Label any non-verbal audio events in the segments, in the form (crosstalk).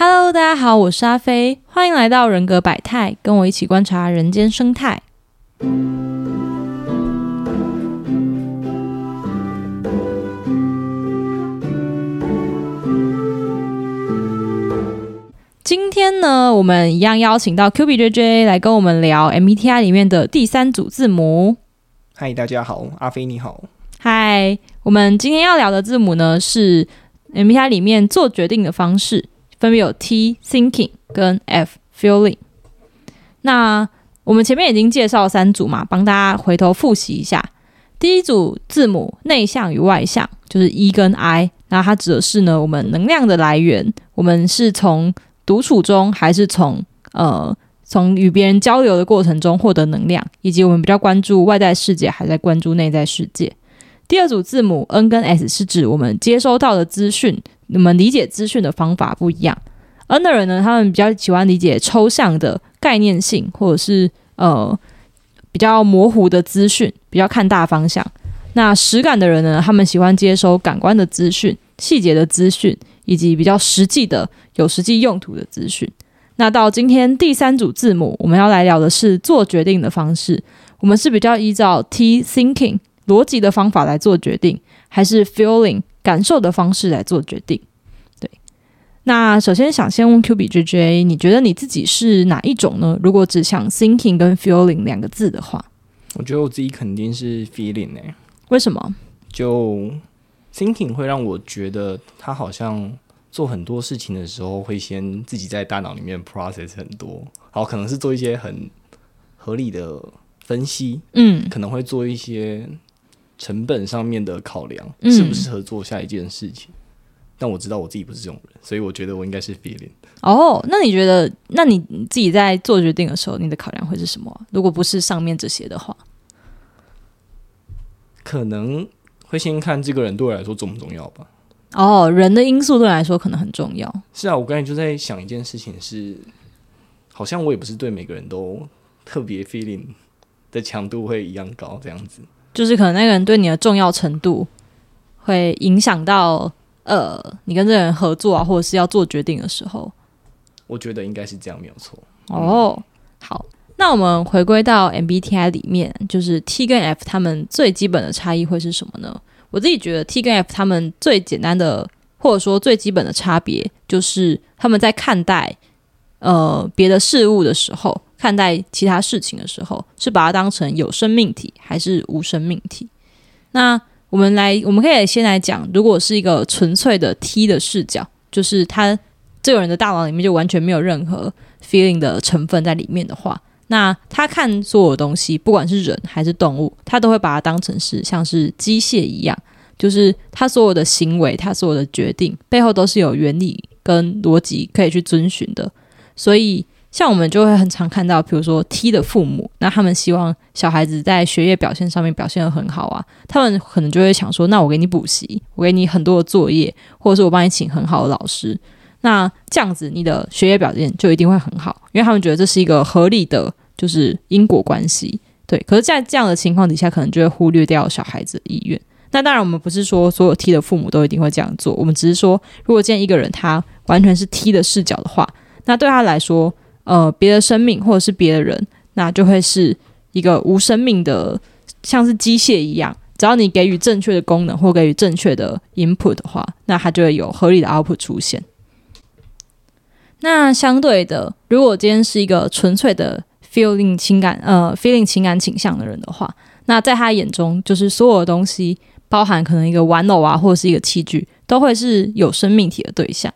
Hello，大家好，我是阿飞，欢迎来到人格百态，跟我一起观察人间生态。今天呢，我们一样邀请到 Q B J J 来跟我们聊 M B T I 里面的第三组字母。嗨，大家好，阿飞你好。嗨，我们今天要聊的字母呢是 M B T I 里面做决定的方式，分别有 T Thinking 跟 F Feeling。那我们前面已经介绍三组嘛，帮大家回头复习一下。第一组字母内向与外向，就是 E 跟 I，那它指的是呢我们能量的来源，我们是从独处中，还是从呃从与别人交流的过程中获得能量，以及我们比较关注外在世界，还在关注内在世界。第二组字母 N 跟 S 是指我们接收到的资讯，你们理解资讯的方法不一样。N 的人呢，他们比较喜欢理解抽象的概念性，或者是呃比较模糊的资讯，比较看大方向。那实感的人呢，他们喜欢接收感官的资讯、细节的资讯，以及比较实际的、有实际用途的资讯。那到今天第三组字母，我们要来聊的是做决定的方式。我们是比较依照 T thinking 逻辑的方法来做决定，还是 feeling 感受的方式来做决定？对。那首先想先问 Q B J J，你觉得你自己是哪一种呢？如果只想 thinking 跟 feeling 两个字的话，我觉得我自己肯定是 feeling 诶、为什么？就 thinking 会让我觉得他好像做很多事情的时候会先自己在大脑里面 process 很多，好，可能是做一些很合理的分析，嗯可能会做一些成本上面的考量，嗯适不适合做下一件事情。但我知道我自己不是这种人，所以我觉得我应该是 feeling。哦，那你觉得，那你你自己在做决定的时候，你的考量会是什么啊？如果不是上面这些的话，可能会先看这个人对我来说重不重要吧。哦，人的因素对我来说可能很重要。是啊，我刚才就在想一件事情是，好像我也不是对每个人都特别 feeling 的强度会一样高，这样子。就是可能那个人对你的重要程度，会影响到呃，你跟这个人合作啊，或者是要做决定的时候。我觉得应该是这样，没有错。哦，好，那我们回归到 MBTI 里面，就是 T 跟 F 他们最基本的差异会是什么呢？我自己觉得 T 跟 F 他们最简单的，或者说最基本的差别，就是他们在看待呃别的事物的时候，看待其他事情的时候，是把它当成有生命体还是无生命体。那我们来，我们可以先来讲，如果是一个纯粹的 T 的视角，就是他这个人的大脑里面就完全没有任何 feeling 的成分在里面的话，那他看所有东西，不管是人还是动物，他都会把它当成是像是机械一样，就是他所有的行为，他所有的决定背后都是有原理跟逻辑可以去遵循的。所以，像我们就会很常看到，比如说 T 的父母，那他们希望小孩子在学业表现上面表现得很好啊，他们可能就会想说，那我给你补习，我给你很多的作业，或者是我帮你请很好的老师。那这样子，你的学业表现就一定会很好，因为他们觉得这是一个合理的，就是因果关系。对，可是，在这样的情况底下，可能就会忽略掉小孩子的意愿。那当然，我们不是说所有 T 的父母都一定会这样做，我们只是说，如果见一个人他完全是 T 的视角的话，那对他来说，呃，别的生命或者是别的人，那就会是一个无生命的，像是机械一样。只要你给予正确的功能或给予正确的 input 的话，那它就会有合理的 output 出现。那相对的，如果今天是一个纯粹的 feeling 情感呃 feeling 情感倾向的人的话，那在他眼中，就是所有的东西，包含可能一个玩偶啊，或者是一个器具，都会是有生命体的对象。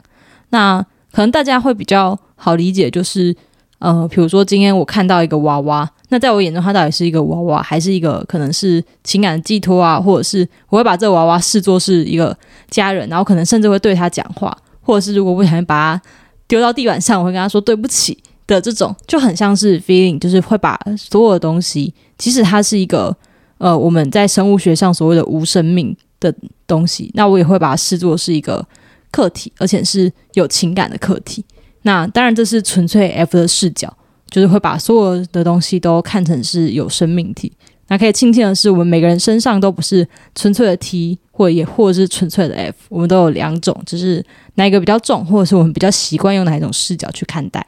那可能大家会比较好理解，就是呃，比如说今天我看到一个娃娃，那在我眼中，它到底是一个娃娃，还是一个可能是情感的寄托啊，或者是我会把这个娃娃视作是一个家人，然后可能甚至会对他讲话，或者是如果不小心把它丢到地板上，我会跟他说对不起的这种，就很像是 feeling，就是会把所有的东西，即使它是一个呃我们在生物学上所谓的无生命的东西，那我也会把它视作是一个客体，而且是有情感的客体。那当然这是纯粹 F 的视角，就是会把所有的东西都看成是有生命体。那可以庆幸的是，我们每个人身上都不是纯粹的 T，或也或者是纯粹的 F，我们都有两种，只是哪一个比较重，或者是我们比较习惯用哪一种视角去看待。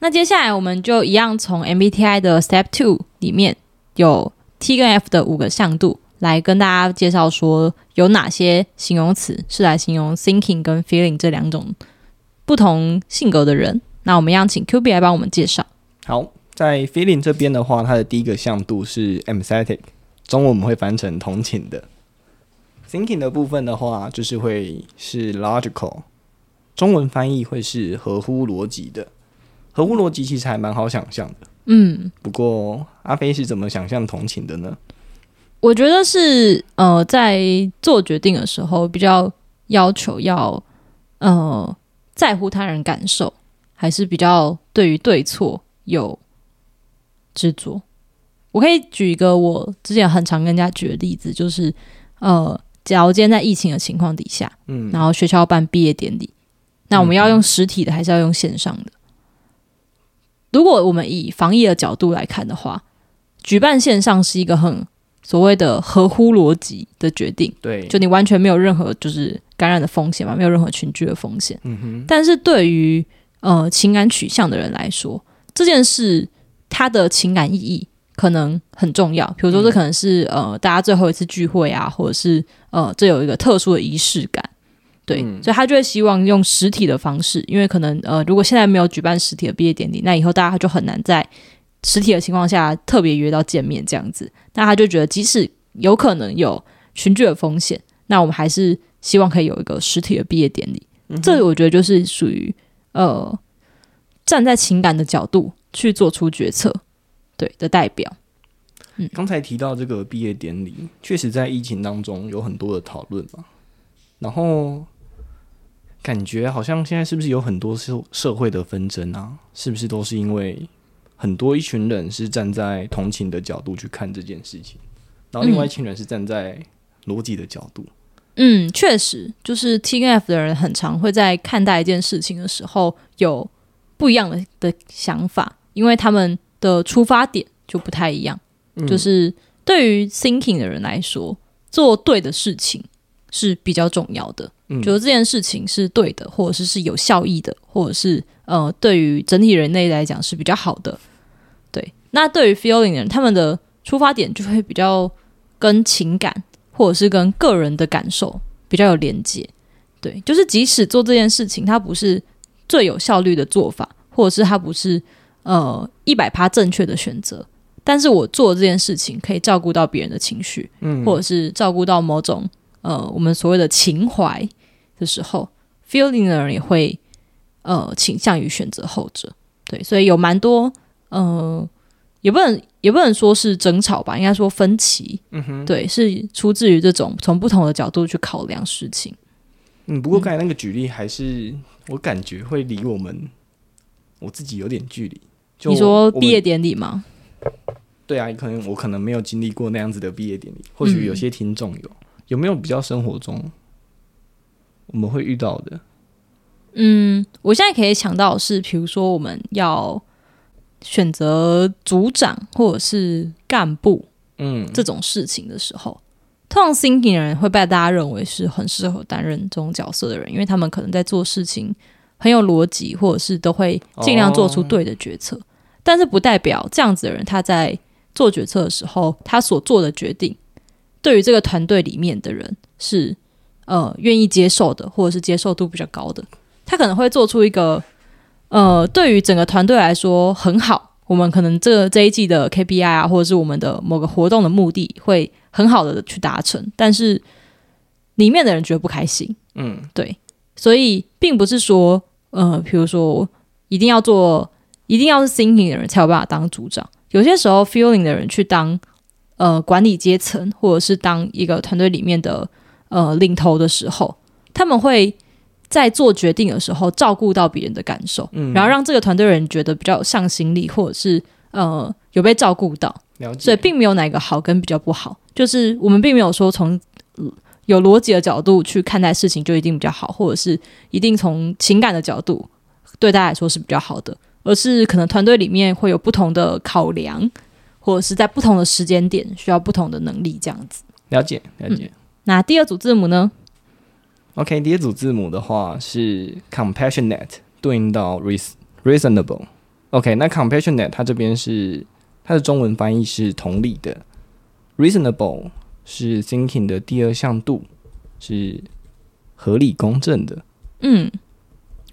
那接下来我们就一样从 MBTI 的 Step Two 里面有 T 跟 F 的五个向度，来跟大家介绍说有哪些形容词是来形容 Thinking 跟 Feeling 这两种不同性格的人。那我们要请 Q B 来帮我们介绍。好，在 Feeling 这边的话，它的第一个向度是 Empathetic，中文我们会翻成同情的。Thinking 的部分的话，就是会是 Logical，中文翻译会是合乎逻辑的。合乎逻辑其实还蛮好想象的，嗯，不过阿飞是怎么想象同情的呢？我觉得是呃，在做决定的时候比较要求要呃在乎他人感受，还是比较对于对错有执着。我可以举一个我之前很常跟人家举的例子，就是呃，假如今天在疫情的情况底下，嗯，然后学校要办毕业典礼，那我们要用实体的还是要用线上的？如果我们以防疫的角度来看的话，举办线上是一个很所谓的合乎逻辑的决定，对，就你完全没有任何就是感染的风险嘛，没有任何群聚的风险。嗯哼，但是对于呃情感取向的人来说，这件事它的情感意义可能很重要。比如说，这可能是、呃大家最后一次聚会啊，或者是呃这有一个特殊的仪式感。对，嗯所以他就会希望用实体的方式，因为可能呃，如果现在没有举办实体的毕业典礼，那以后大家就很难在实体的情况下特别约到见面这样子。那他就觉得，即使有可能有群聚的风险，那我们还是希望可以有一个实体的毕业典礼。这我觉得就是属于呃站在情感的角度去做出决策，对的代表。刚才提到这个毕业典礼，确实在疫情当中有很多的讨论嘛，然后感觉好像现在是不是有很多社社会的纷争啊？是不是都是因为很多一群人是站在同情的角度去看这件事情，然后另外一群人是站在逻辑的角度？嗯，确实，就是 T N F 的人很常会在看待一件事情的时候有不一样的的想法，因为他们的出发点就不太一样。就是对于 thinking 的人来说，做对的事情是比较重要的。嗯觉得这件事情是对的，或者是是有效益的，或者是呃，对于整体人类来讲是比较好的。对，那对于 feeling 的人，他们的出发点就会比较跟情感或者是跟个人的感受比较有连接。对，就是即使做这件事情，它不是最有效率的做法，或者是它不是呃一百趴正确的选择，但是我做这件事情可以照顾到别人的情绪，嗯或者是照顾到某种呃我们所谓的情怀的时候，feeling 的人也会呃倾向于选择后者。对，所以有蛮多呃，也不能也不能说是争吵吧，应该说分歧。嗯哼，对，是出自于这种从不同的角度去考量事情。嗯，不过刚才那个举例还是我感觉会离我们我自己有点距离。就你说毕业典礼吗？对啊，可能我可能没有经历过那样子的毕业典礼，或许有些听众有，有没有比较生活中我们会遇到的？嗯，我现在可以想到的是，比如说我们要选择组长或者是干部嗯，这种事情的时候，通常 thinking 的人会被大家认为是很适合担任这种角色的人，因为他们可能在做事情很有逻辑，或者是都会尽量做出对的决策。但是不代表这样子的人他在做决策的时候，他所做的决定对于这个团队里面的人是呃愿意接受的，或者是接受度比较高的。他可能会做出一个呃对于整个团队来说很好，我们可能这这一季的 KPI 啊，或者是我们的某个活动的目的会很好的去达成，但是里面的人觉得不开心。嗯，对，所以并不是说，呃，比如说一定要做，一定要是 thinking 的人才有办法当组长。有些时候，feeling 的人去当呃管理阶层，或者是当一个团队里面的呃领头的时候，他们会在做决定的时候照顾到别人的感受，嗯然后让这个团队人觉得比较有向心力，或者是呃有被照顾到。了解。所以并没有哪个好跟比较不好，就是我们并没有说从呃有逻辑的角度去看待事情就一定比较好，或者是一定从情感的角度对大家来说是比较好的，而是可能团队里面会有不同的考量，或者是在不同的时间点需要不同的能力，这样子。了解了解。那第二组字母呢？OK，第一组字母的话是 compassionate 对应到 reas reasonable。OK，那 compassionate 它这边是它的中文翻译是同理的，reasonable 是 thinking 的第二项度，是合理公正的。嗯，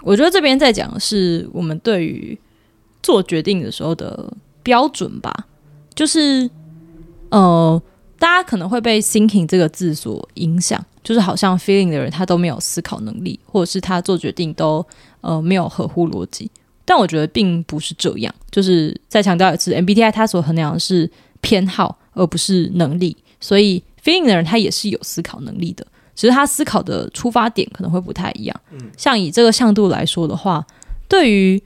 我觉得这边在讲的是我们对于做决定的时候的标准吧，就是呃，大家可能会被 thinking 这个字所影响，就是好像 feeling 的人他都没有思考能力，或者是他做决定都呃没有合乎逻辑。但我觉得并不是这样，就是再强调一次，MBTI 它所衡量的是偏好，而不是能力。所以 feeling 的人他也是有思考能力的，只是他思考的出发点可能会不太一样。像以这个向度来说的话，对于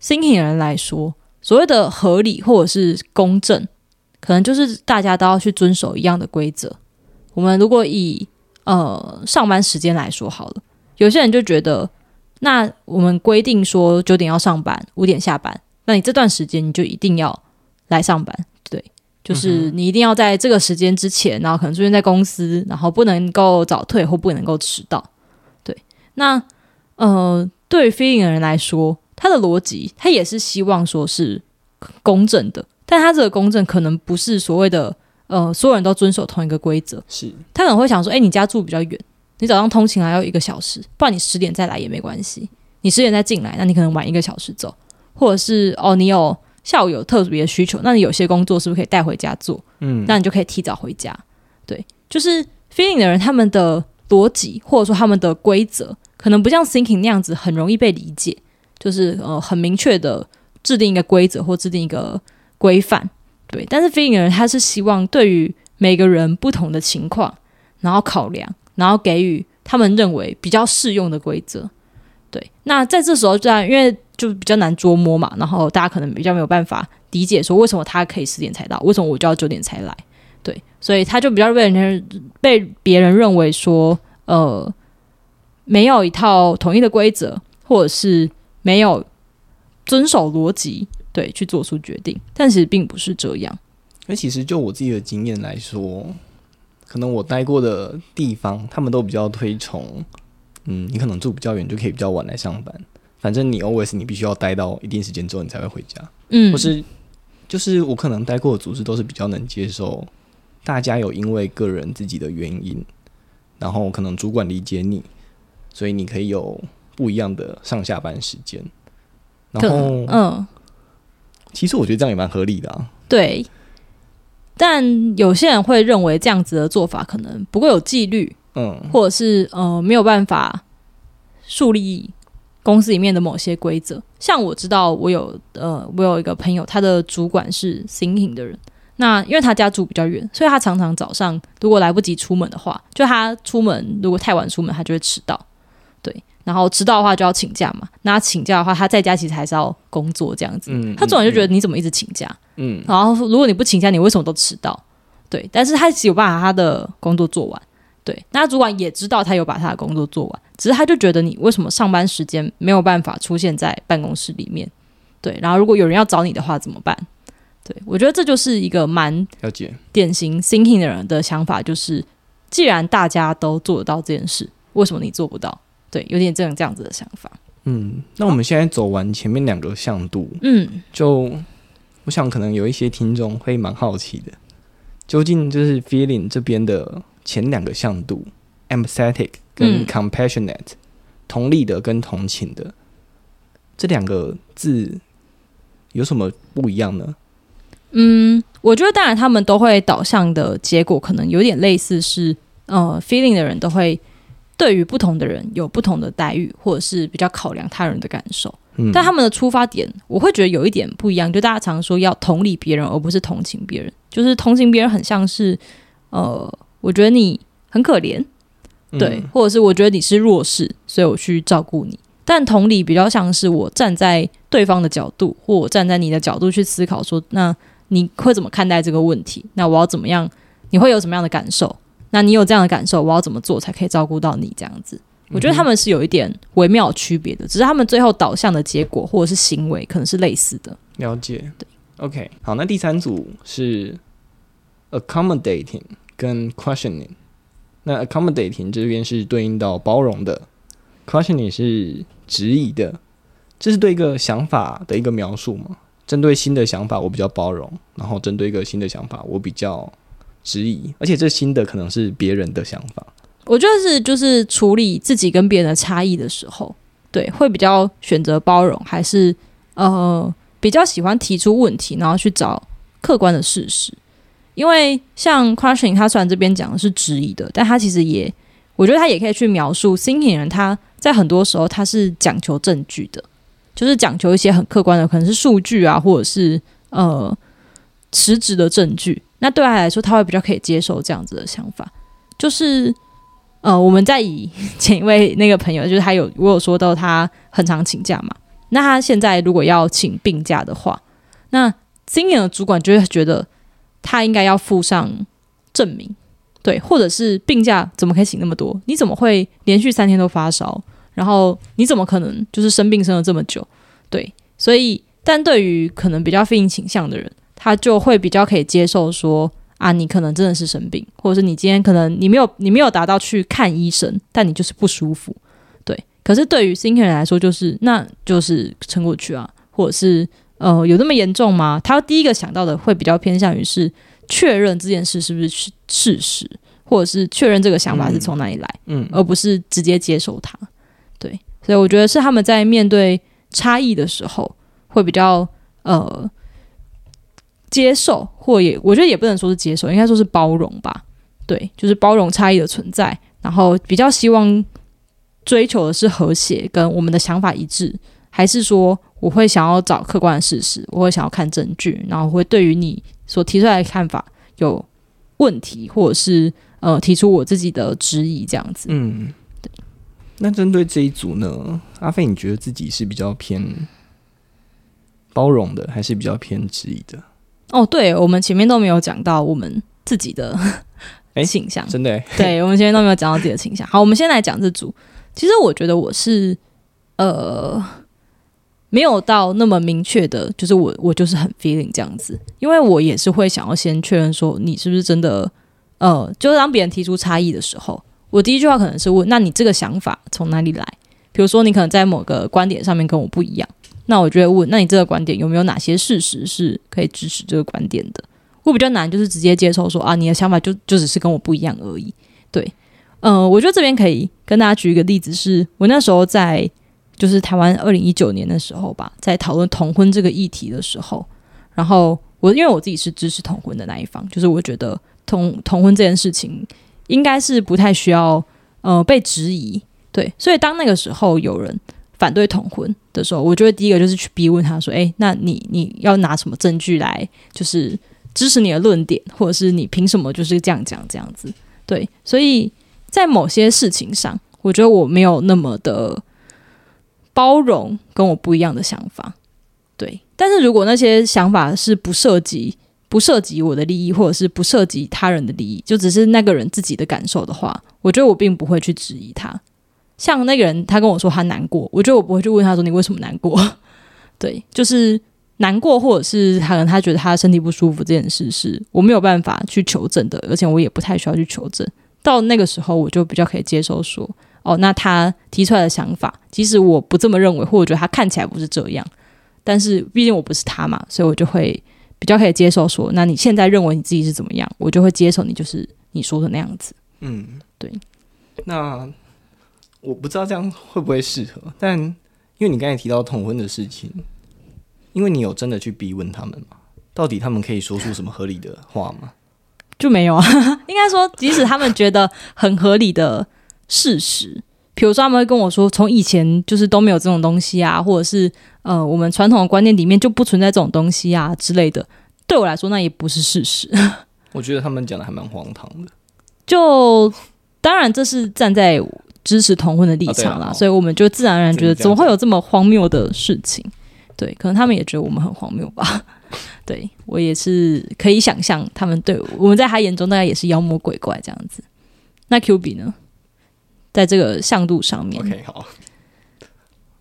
thinking 的人来说，所谓的合理或者是公正，可能就是大家都要去遵守一样的规则。我们如果以呃上班时间来说好了，有些人就觉得，那我们规定说九点要上班，五点下班，那你这段时间你就一定要来上班，对，就是你一定要在这个时间之前，然后可能出现在公司，然后不能够早退或不能够迟到，对。那呃，对于 feeling 的人来说，他的逻辑他也是希望说是公正的，但他这个公正可能不是所谓的呃所有人都遵守同一个规则，是他可能会想说，哎、你家住比较远，你早上通勤还要一个小时，不然你十点再来也没关系。你十点再进来，那你可能晚一个小时走，或者是哦，你有下午有特别的需求，那你有些工作是不是可以带回家做？嗯，那你就可以提早回家。对，就是 feeling 的人，他们的逻辑或者说他们的规则，可能不像 thinking 那样子很容易被理解，就是呃很明确的制定一个规则或制定一个规范。对，但是 feeling 的人他是希望对于每个人不同的情况，然后考量，然后给予他们认为比较适用的规则。对，那在这时候，这样因为就比较难捉摸嘛，然后大家可能比较没有办法理解说为什么他可以十点才到，为什么我就要九点才来。对，所以他就比较被人被别人认为说，呃，没有一套统一的规则，或者是没有遵守逻辑，对，去做出决定。但其实并不是这样。那其实就我自己的经验来说，可能我待过的地方，他们都比较推崇，嗯，你可能住比较远，就可以比较晚来上班。反正你 always 你必须要待到一定时间之后，你才会回家。嗯，或是就是我可能待过的组织都是比较能接受，大家有因为个人自己的原因，然后可能主管理解你，所以你可以有不一样的上下班时间。然后，嗯，其实我觉得这样也蛮合理的啊。对。但有些人会认为这样子的做法可能不够有纪律，嗯，或者是呃没有办法树立公司里面的某些规则。像我知道我有呃我有一个朋友，他的主管是 thinking 的人。那因为他家住比较远，所以他常常早上如果来不及出门的话，就他出门如果太晚出门，他就会迟到。对，然后迟到的话就要请假嘛。那他请假的话，他在家其实还是要工作这样子。嗯他主管就觉得你怎么一直请假？嗯然后如果你不请假，你为什么都迟到？对，但是他有办法把他的工作做完。对，那主管也知道他有把他的工作做完，只是他就觉得你为什么上班时间没有办法出现在办公室里面？对，然后如果有人要找你的话怎么办？对我觉得这就是一个蛮了解。典型 thinking 的人的想法，就是既然大家都做得到这件事，为什么你做不到？对，有点这样这样子的想法。嗯，那我们现在走完前面两个向度，嗯就我想可能有一些听众会蛮好奇的，究竟就是 feeling 这边的前两个向度，empathetic 跟嗯 compassionate，、同理的跟同情的这两个字有什么不一样呢？嗯，我觉得当然他们都会导向的结果可能有点类似是，呃，feeling 的人都会对于不同的人有不同的待遇，或者是比较考量他人的感受。嗯，但他们的出发点，我会觉得有一点不一样。就大家常说要同理别人，而不是同情别人。就是同情别人很像是，呃，我觉得你很可怜，对，嗯或者是我觉得你是弱势，所以我去照顾你。但同理比较像是我站在对方的角度，或我站在你的角度去思考说，那你会怎么看待这个问题？那我要怎么样？你会有什么样的感受？那你有这样的感受，我要怎么做才可以照顾到你？这样子，我觉得他们是有一点微妙区别的，只是他们最后导向的结果或者是行为可能是类似的。了解。对 OK，好，那第三组是 accommodating 跟 questioning。那 accommodating 这边是对应到包容的，questioning 是质疑的，这是对一个想法的一个描述嘛？针对新的想法，我比较包容；然后针对一个新的想法，我比较质疑。而且这新的可能是别人的想法。我觉得是就是处理自己跟别人的差异的时候，对，会比较选择包容，还是呃比较喜欢提出问题，然后去找客观的事实。因为像 crushing，他虽然这边讲的是质疑的，但他其实也，我觉得他也可以去描述 thinking 人，他在很多时候他是讲求证据的，就是讲求一些很客观的，可能是数据啊，或者是呃实质的证据。那对他来说，他会比较可以接受这样子的想法。就是呃，我们在以前一位那个朋友，(laughs) 就是他有我有说到他很常请假嘛，那他现在如果要请病假的话，那 thinking 的主管就会觉得。他应该要附上证明，对，或者是病假怎么可以请那么多？你怎么会连续三天都发烧？然后你怎么可能就是生病生了这么久？对，所以，但对于可能比较非倾向的人，他就会比较可以接受说啊，你可能真的是生病，或者是你今天可能你没有你没有达到去看医生，但你就是不舒服，对。可是对于 thinker 人来说，就是那就是撑过去啊，或者是。呃，有那么严重吗？他第一个想到的会比较偏向于是确认这件事是不是事事实，或者是确认这个想法是从哪里来，嗯，而不是直接接受它。对，所以我觉得是他们在面对差异的时候会比较呃接受，或也我觉得也不能说是接受，应该说是包容吧。对，就是包容差异的存在，然后比较希望追求的是和谐，跟我们的想法一致，还是说？我会想要找客观的事实，我会想要看证据，然后会对于你所提出来的看法有问题，或者是呃提出我自己的质疑，这样子。嗯，对。那针对这一组呢，阿飞，你觉得自己是比较偏包容的，还是比较偏质疑的？哦，对，我们前面都没有讲到我们自己的 (laughs) 倾向，真的。对，我们前面都没有讲到自己的倾向。好，我们先来讲这组。其实我觉得我是呃。没有到那么明确的，就是我我就是很 feeling 这样子，因为我也是会想要先确认说你是不是真的，呃，就是当别人提出差异的时候，我第一句话可能是问，那你这个想法从哪里来？比如说你可能在某个观点上面跟我不一样，那我就会问，那你这个观点有没有哪些事实是可以支持这个观点的？我比较难就是直接接受说啊，你的想法就就只是跟我不一样而已。对，嗯，我觉得这边可以跟大家举一个例子，是我那时候在。就是台湾二零一九年的时候吧，在讨论同婚这个议题的时候，然后我因为我自己是支持同婚的那一方，就是我觉得同同婚这件事情应该是不太需要呃被质疑，对，所以当那个时候有人反对同婚的时候，我就会第一个就是去逼问他说：“哎，那你你要拿什么证据来就是支持你的论点，或者是你凭什么就是这样讲这样子？”对，所以在某些事情上，我觉得我没有那么的。包容跟我不一样的想法，对。但是如果那些想法是不涉及、不涉及我的利益，或者是不涉及他人的利益，就只是那个人自己的感受的话，我觉得我并不会去质疑他。像那个人，他跟我说他难过，我觉得我不会去问他说你为什么难过。(laughs) 对，就是难过，或者是可能他觉得他身体不舒服这件事，是我没有办法去求证的，而且我也不太需要去求证。到那个时候，我就比较可以接受说。哦，那他提出来的想法，即使我不这么认为，或者觉得他看起来不是这样，但是毕竟我不是他嘛，所以我就会比较可以接受。说，那你现在认为你自己是怎么样，我就会接受你就是你说的那样子。嗯，对。那我不知道这样会不会适合，但因为你刚才提到同婚的事情，因为你有真的去逼问他们吗？到底他们可以说出什么合理的话吗？就没有啊。(laughs) 应该说，即使他们觉得很合理的。事实，比如说他们会跟我说，从以前就是都没有这种东西啊，或者是呃，我们传统的观念里面就不存在这种东西啊之类的。对我来说，那也不是事实。我觉得他们讲的还蛮荒唐的。(laughs) 就当然，这是站在支持同婚的立场啦，所以我们就自然而然觉得，怎么会有这么荒谬的事情？对，可能他们也觉得我们很荒谬吧。(laughs) 对我也是可以想象，他们对我们在他眼中大概也是妖魔鬼怪这样子。那 Q B 呢？在这个向度上面，OK，好，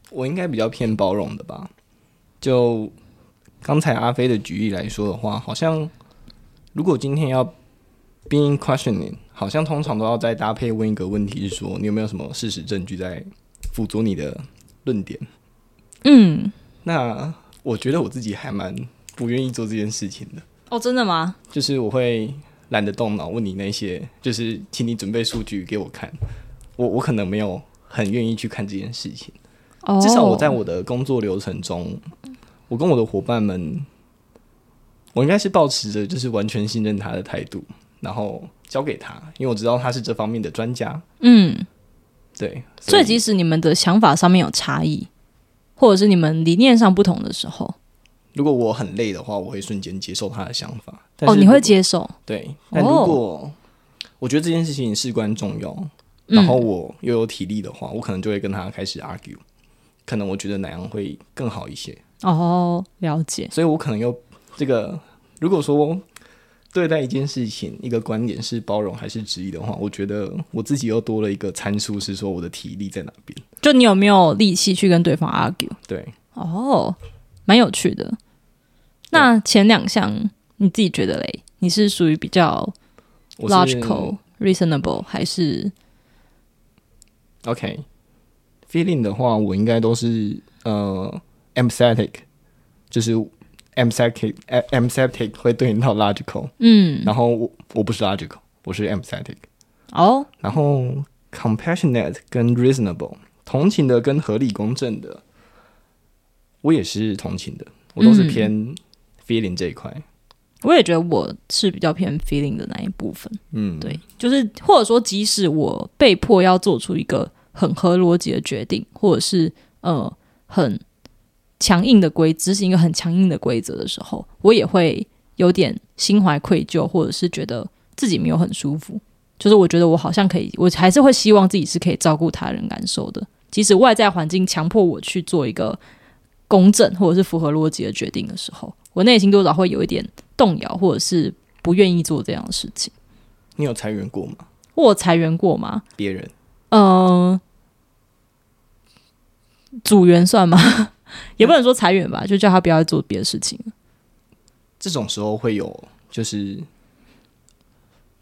我应该比较偏包容的吧。就刚才阿飞的举例来说的话，好像如果今天要 being questioning，好像通常都要再搭配问一个问题，是说你有没有什么事实证据在辅佐你的论点？嗯，那我觉得我自己还蛮不愿意做这件事情的，哦，真的吗？就是我会懒得动脑问你那些，就是请你准备数据给我看，我我可能没有很愿意去看这件事情。哦，至少我在我的工作流程中，我跟我的伙伴们，我应该是保持着就是完全信任他的态度，然后交给他，因为我知道他是这方面的专家。嗯，对，所以即使你们的想法上面有差异，或者是你们理念上不同的时候，如果我很累的话，我会瞬间接受他的想法。哦，你会接受，对，但如果我觉得这件事情事关重要，嗯然后我又有体力的话，我可能就会跟他开始 argue。可能我觉得哪样会更好一些，哦，了解，所以我可能又这个，如果说对待一件事情一个观点是包容还是质疑的话，我觉得我自己又多了一个参数，是说我的体力在哪边。就你有没有力气去跟对方 argue？对，哦，蛮有趣的。那前两项你自己觉得嘞？你是属于比较 logical、reasonable 还是 OK feeling 的话，我应该都是呃 empathetic，就是 empathetic 会对应到 logical，嗯。然后我我不是 logical，我是 empathetic，哦。然后 compassionate 跟 reasonable 同情的跟合理公正的，我也是同情的，我都是嗯。偏 feeling 这一块。我也觉得我是比较偏 feeling 的那一部分。嗯，对，就是或者说，即使我被迫要做出一个很合逻辑的决定，或者是呃很强硬的规执行一个很强硬的规则的时候，我也会有点心怀愧疚，或者是觉得自己没有很舒服。就是我觉得我好像可以，我还是会希望自己是可以照顾他人感受的，即使外在环境强迫我去做一个公正或者是符合逻辑的决定的时候，我内心多少会有一点动摇，或者是不愿意做这样的事情。你有裁员过吗？我有裁员过吗？别人呃，组员算吗？也不能说裁员吧，就叫他不要再做别的事情。这种时候会有，就是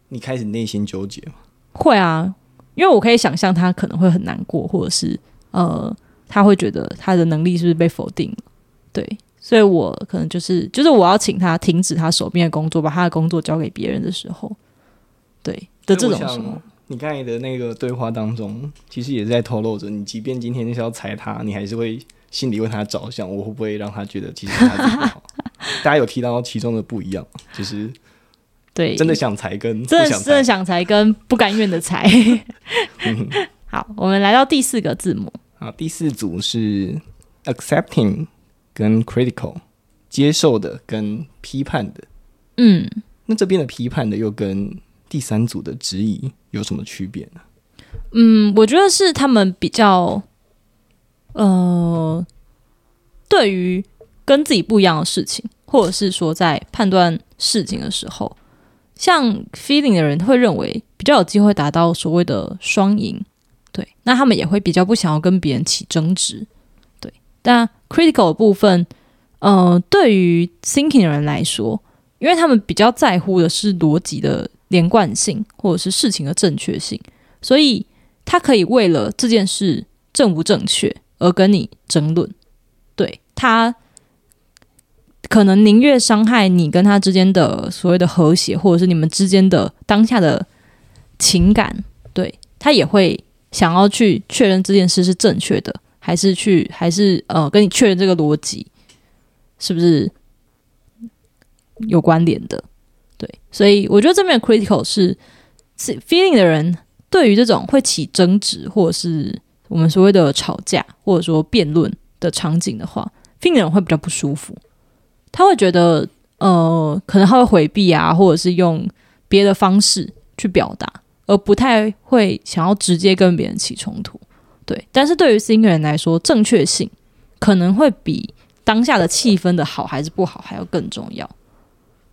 你开始内心纠结吗？会啊，因为我可以想象他可能会很难过，或者是呃，他会觉得他的能力是不是被否定了？对，所以我可能就是就是我要请他停止他手边的工作，把他的工作交给别人的时候，对的这种时候，你刚才的那个对话当中，其实也是在透露着，你即便今天就是要裁他，你还是会心里为他着想，我会不会让他觉得其实他自己不好？(laughs) 大家有提到其中的不一样，就是对，真的想裁跟不真的。真的想裁跟不甘愿的裁。(laughs) 好，我们来到第四个字母，好，第四组是 accepting 跟 critical，接受的跟批判的。嗯。那这边的批判的又跟第三组的质疑有什么区别呢？嗯，我觉得是他们比较，呃，对于跟自己不一样的事情，或者是说在判断事情的时候，像 feeling 的人会认为比较有机会达到所谓的双赢，对，那他们也会比较不想要跟别人起争执，对。但 critical 的部分，呃，对于 thinking 的人来说，因为他们比较在乎的是逻辑的连贯性，或者是事情的正确性，所以他可以为了这件事正不正确而跟你争论。对他可能宁愿伤害你跟他之间的所谓的和谐，或者是你们之间的当下的情感，对他也会想要去确认这件事是正确的，还是去还是呃跟你确认这个逻辑是不是有关联的。对，所以我觉得这边的 critical 是是 feeling 的人对于这种会起争执，或者是我们所谓的吵架，或者说辩论的场景的话病人会比较不舒服。他会觉得，呃，可能他会回避啊，或者是用别的方式去表达，而不太会想要直接跟别人起冲突。对，但是对于病人来说，正确性可能会比当下的气氛的好还是不好还要更重要。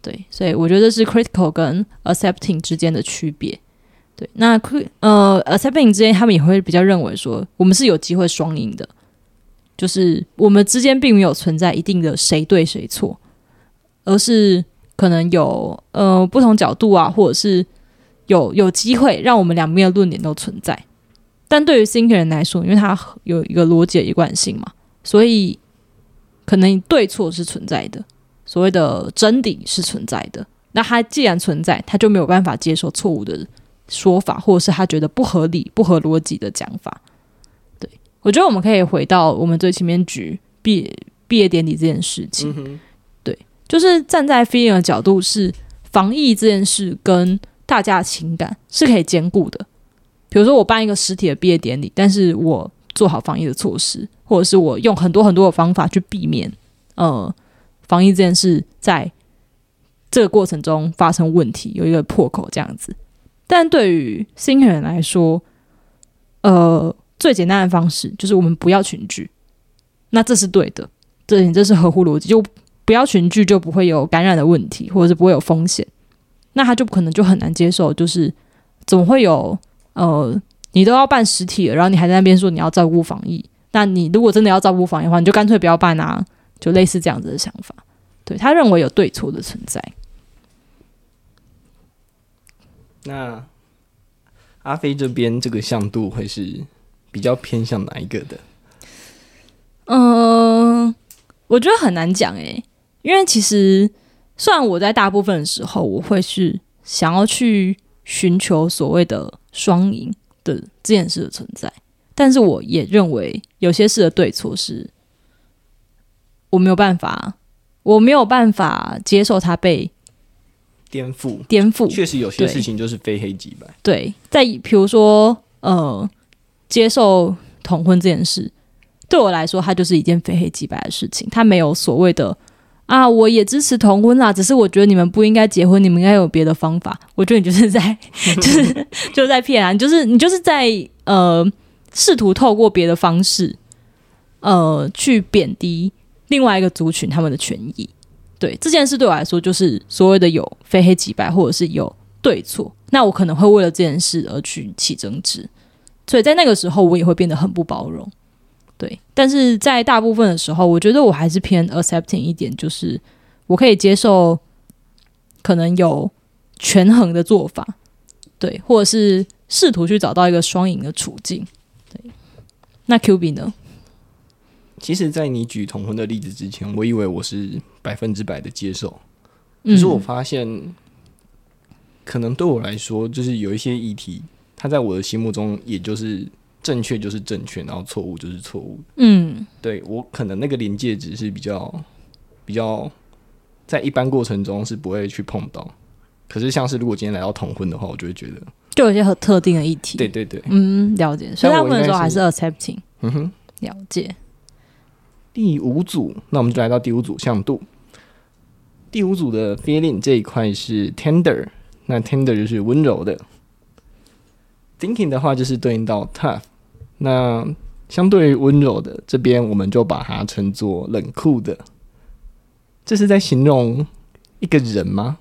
对，所以我觉得是 critical 跟 accepting 之间的区别。那呃蔡佩颖之间，他们也会比较认为说，我们是有机会双赢的，就是我们之间并没有存在一定的谁对谁错，而是可能有呃不同角度啊，或者是有有机会让我们两边的论点都存在。但对于 thinker 人来说，因为他有一个逻辑的一贯性嘛，所以可能对错是存在的，所谓的真理是存在的。那他既然存在，他就没有办法接受错误的人说法，或者是他觉得不合理、不合逻辑的讲法。对我觉得我们可以回到我们最前面举毕毕业典礼这件事情，对，就是站在 feeling 的角度，是防疫这件事跟大家的情感是可以兼顾的。比如说，我办一个实体的毕业典礼，但是我做好防疫的措施，或者是我用很多很多的方法去避免呃防疫这件事在。这个过程中发生问题，有一个破口这样子。但对于新人来说，呃，最简单的方式就是我们不要群聚。那这是对的，这这是合乎逻辑，就不要群聚，就不会有感染的问题，或者是不会有风险。那他就可能就很难接受，就是怎么会有呃，你都要办实体了，然后你还在那边说你要照顾防疫？那你如果真的要照顾防疫的话，你就干脆不要办啊，就类似这样子的想法。对他认为有对错的存在。那阿飞这边这个向度会是比较偏向哪一个的？嗯，我觉得很难讲诶，因为其实虽然我在大部分的时候我会是想要去寻求所谓的双赢的这件事的存在，但是我也认为有些事的对错是我没有办法，我没有办法接受它被。颠覆，颠覆，确实有些事情就是非黑即白。对，在比如说，呃，接受同婚这件事，对我来说，它就是一件非黑即白的事情。它没有所谓的啊，我也支持同婚啦，只是我觉得你们不应该结婚，你们应该有别的方法。我觉得你就是在，(laughs) 就是就是在骗啊，就是你就是在呃，试图透过别的方式，呃，去贬低另外一个族群他们的权益。对这件事对我来说，就是所谓的有非黑即白，或者是有对错。那我可能会为了这件事而去起争执，所以在那个时候，我也会变得很不包容。对，但是在大部分的时候，我觉得我还是偏 accepting 一点，就是我可以接受可能有权衡的做法，对，或者是试图去找到一个双赢的处境。对，那 Q B 呢？其实，在你举同婚的例子之前，我以为我是百分之百的接受。可是我发现，可能对我来说，就是有一些议题，它在我的心目中，也就是正确就是正确，然后错误就是错误。嗯，对我可能那个临界值是比较比较，在一般过程中是不会去碰到。可是，像是如果今天来到同婚的话，我就会觉得，就有些很特定的议题。对对对，嗯，了解。所以他们的时候还是 accepting。嗯哼，了解。第五组，那我们就来到第五组向度。第五组的 feeling 这一块是 tender，那 tender 就是温柔的。thinking 的话就是对应到 tough，那相对于温柔的这边，我们就把它称作冷酷的。这是在形容一个人吗？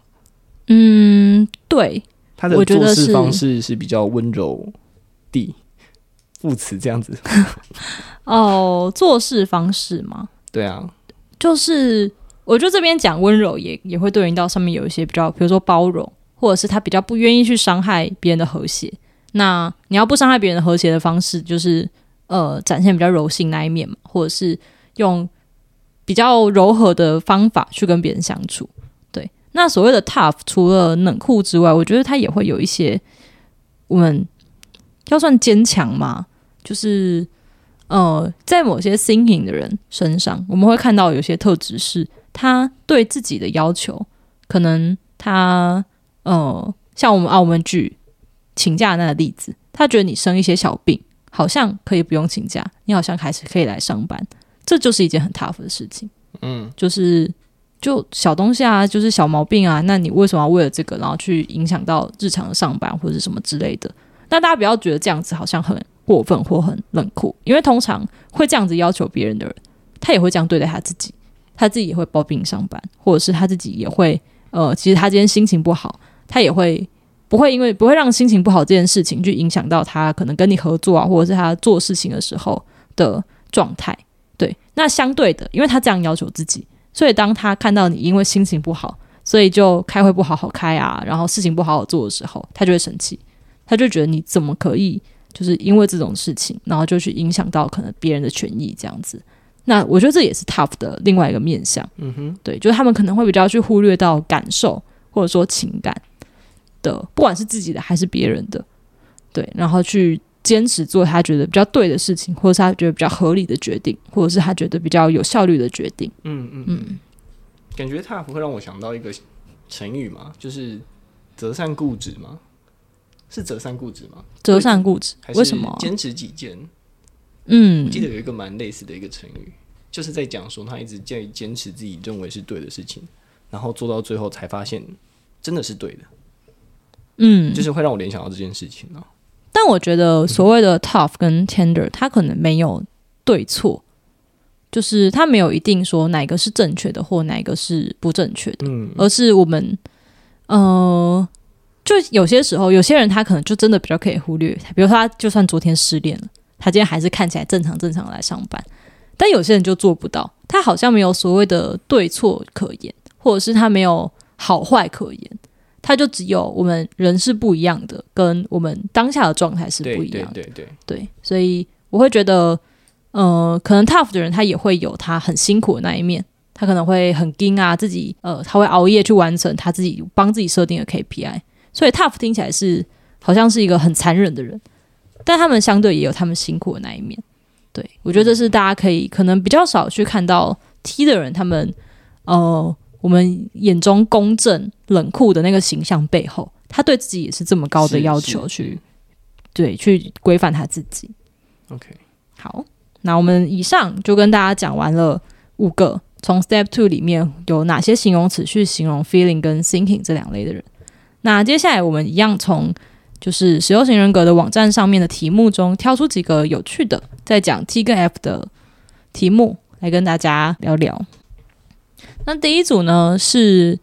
嗯，对，他的做事方式是比较温柔的。副词这样子 (laughs) 哦，做事方式吗？对啊，就是我觉得这边讲温柔也也会对应到上面有一些比较，比如说包容，或者是他比较不愿意去伤害别人的和谐。那你要不伤害别人的和谐的方式，就是呃展现比较柔性那一面嘛，或者是用比较柔和的方法去跟别人相处。对，那所谓的 tough，除了冷酷之外，我觉得他也会有一些我们要算坚强吗？就是，呃，在某些 thinking 的人身上，我们会看到有些特质是，他对自己的要求，可能他，呃，像我们啊，我们举请假那个例子，他觉得你生一些小病，好像可以不用请假，你好像还是可以来上班，这就是一件很 tough 的事情。嗯，就是就小东西啊，就是小毛病啊，那你为什么要为了这个，然后去影响到日常的上班或者什么之类的？那大家不要觉得这样子好像很。过分或很冷酷，因为通常会这样子要求别人的人，他也会这样对待他自己，他自己也会抱病上班，或者是他自己也会，呃，其实他今天心情不好，他也会不会因为不会让心情不好这件事情去影响到他可能跟你合作啊，或者是他做事情的时候的状态。对，那相对的，因为他这样要求自己，所以当他看到你因为心情不好，所以就开会不好好开啊，然后事情不好好做的时候，他就会生气，他就觉得你怎么可以就是因为这种事情，然后就去影响到可能别人的权益这样子。那我觉得这也是 tough 的另外一个面向，嗯哼，对，就是他们可能会比较去忽略到感受或者说情感的，不管是自己的还是别人的，对，然后去坚持做他觉得比较对的事情，或者是他觉得比较合理的决定，或者是他觉得比较有效率的决定。嗯嗯嗯，感觉 tough 会让我想到一个成语嘛，就是择善固执嘛，是折善固执吗？折善固执为什么？坚持己见？嗯记得有一个蛮类似的一个成语，就是在讲说他一直在坚持自己认为是对的事情，然后做到最后才发现真的是对的，嗯，就是会让我联想到这件事情啊。但我觉得所谓的 tough 跟 tender，它可能没有对错，就是它没有一定说哪个是正确的或哪个是不正确的，嗯而是我们呃，就有些时候有些人他可能就真的比较可以忽略，比如说他就算昨天失恋了，他今天还是看起来正常正常来上班，但有些人就做不到，他好像没有所谓的对错可言，或者是他没有好坏可言。他就只有我们人是不一样的，跟我们当下的状态是不一样的。对对对，对，所以我会觉得，呃，可能 tough 的人他也会有他很辛苦的那一面，他可能会很盯啊，自己呃，他会熬夜去完成他自己帮自己设定的 KPI，所以 tough 听起来是好像是一个很残忍的人，但他们相对也有他们辛苦的那一面。对我觉得这是大家可以可能比较少去看到 T 的人，他们呃，我们眼中公正冷酷的那个形象背后，他对自己也是这么高的要求去。对，去规范他自己。OK，好，那我们以上就跟大家讲完了五个从 Step Two 里面有哪些形容词去形容 feeling 跟 thinking 这两类的人。那接下来我们一样从就是使用型人格的网站上面的题目中挑出几个有趣的，在讲 T 跟 F 的题目来跟大家聊聊。那第一组呢是